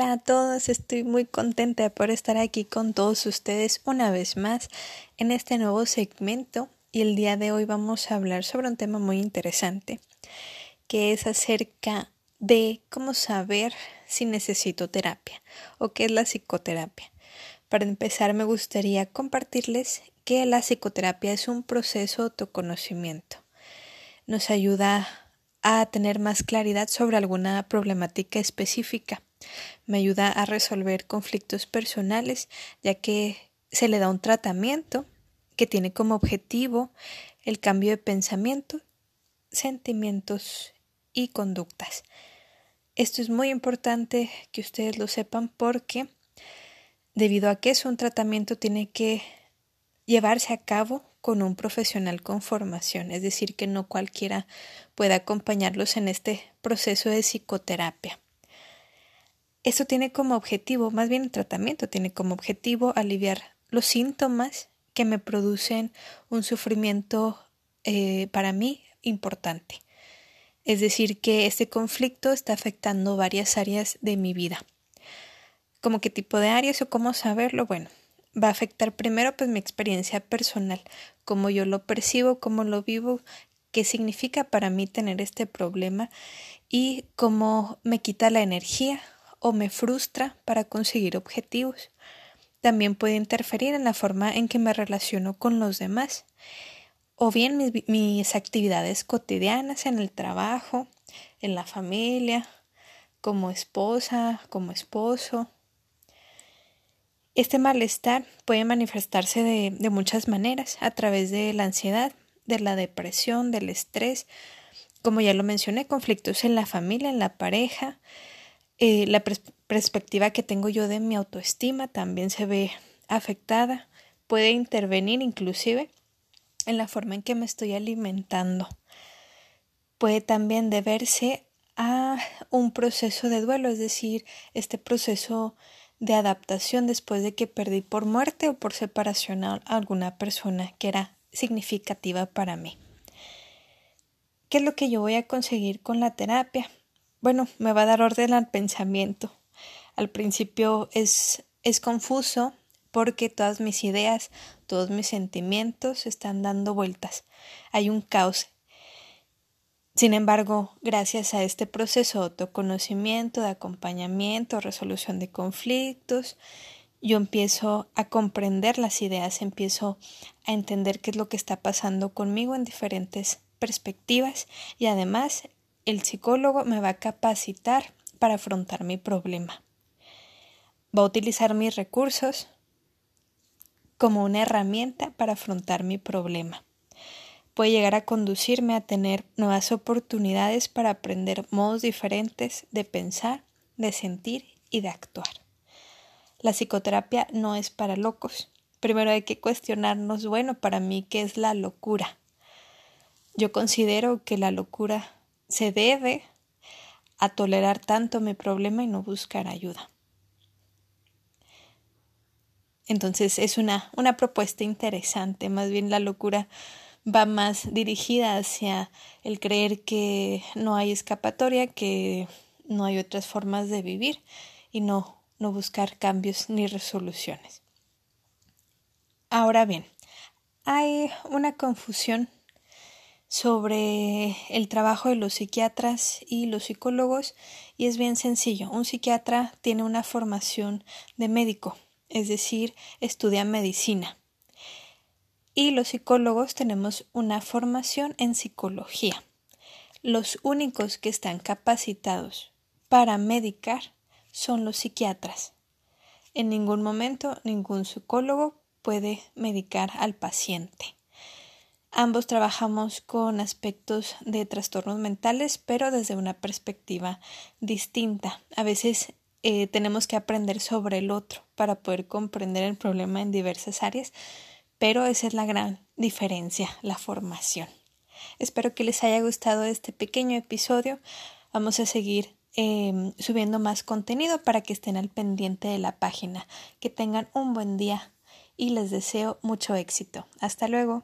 Hola a todos, estoy muy contenta por estar aquí con todos ustedes una vez más en este nuevo segmento y el día de hoy vamos a hablar sobre un tema muy interesante que es acerca de cómo saber si necesito terapia o qué es la psicoterapia. Para empezar me gustaría compartirles que la psicoterapia es un proceso de autoconocimiento. Nos ayuda a tener más claridad sobre alguna problemática específica me ayuda a resolver conflictos personales, ya que se le da un tratamiento que tiene como objetivo el cambio de pensamiento, sentimientos y conductas. Esto es muy importante que ustedes lo sepan porque debido a que es un tratamiento tiene que llevarse a cabo con un profesional con formación, es decir, que no cualquiera pueda acompañarlos en este proceso de psicoterapia. Esto tiene como objetivo, más bien el tratamiento tiene como objetivo aliviar los síntomas que me producen un sufrimiento eh, para mí importante. Es decir, que este conflicto está afectando varias áreas de mi vida. ¿Cómo qué tipo de áreas o cómo saberlo? Bueno, va a afectar primero pues mi experiencia personal, cómo yo lo percibo, cómo lo vivo, qué significa para mí tener este problema y cómo me quita la energía o me frustra para conseguir objetivos. También puede interferir en la forma en que me relaciono con los demás, o bien mis, actividades cotidianas en el trabajo, en la familia, como esposa, como esposo. Este malestar puede manifestarse de, de, muchas maneras, a través de la ansiedad, de la depresión, del estrés, como ya lo mencioné, conflictos en la familia, en la pareja, eh, la perspectiva que tengo yo de mi autoestima también se ve afectada, puede intervenir inclusive en la forma en que me estoy alimentando. Puede también deberse a un proceso de duelo, es decir, este proceso de adaptación después de que perdí por muerte o por separación a alguna persona que era significativa para mí. ¿Qué es lo que yo voy a conseguir con la terapia? Bueno, me va a dar orden al pensamiento. Al principio es, es confuso porque todas mis ideas, todos mis sentimientos están dando vueltas. Hay un caos. Sin embargo, gracias a este proceso de autoconocimiento, de acompañamiento, resolución de conflictos, yo empiezo a comprender las ideas, empiezo a entender qué es lo que está pasando conmigo en diferentes perspectivas y además el psicólogo me va a capacitar para afrontar mi problema. Va a utilizar mis recursos como una herramienta para afrontar mi problema. Puede llegar a conducirme a tener nuevas oportunidades para aprender modos diferentes de pensar, de sentir y de actuar. La psicoterapia no es para locos. Primero hay que cuestionarnos, bueno, para mí, ¿qué es la locura? Yo considero que la locura se debe a tolerar tanto mi problema y no buscar ayuda. Entonces es una, una propuesta interesante, más bien la locura va más dirigida hacia el creer que no hay escapatoria, que no hay otras formas de vivir y no, no buscar cambios ni resoluciones. Ahora bien, hay una confusión sobre el trabajo de los psiquiatras y los psicólogos y es bien sencillo. Un psiquiatra tiene una formación de médico, es decir, estudia medicina. Y los psicólogos tenemos una formación en psicología. Los únicos que están capacitados para medicar son los psiquiatras. En ningún momento ningún psicólogo puede medicar al paciente. Ambos trabajamos con aspectos de trastornos mentales, pero desde una perspectiva distinta. A veces eh, tenemos que aprender sobre el otro para poder comprender el problema en diversas áreas, pero esa es la gran diferencia, la formación. Espero que les haya gustado este pequeño episodio. Vamos a seguir em, subiendo más contenido para que estén al pendiente de la página. Que tengan un buen día y les deseo mucho éxito. Hasta luego.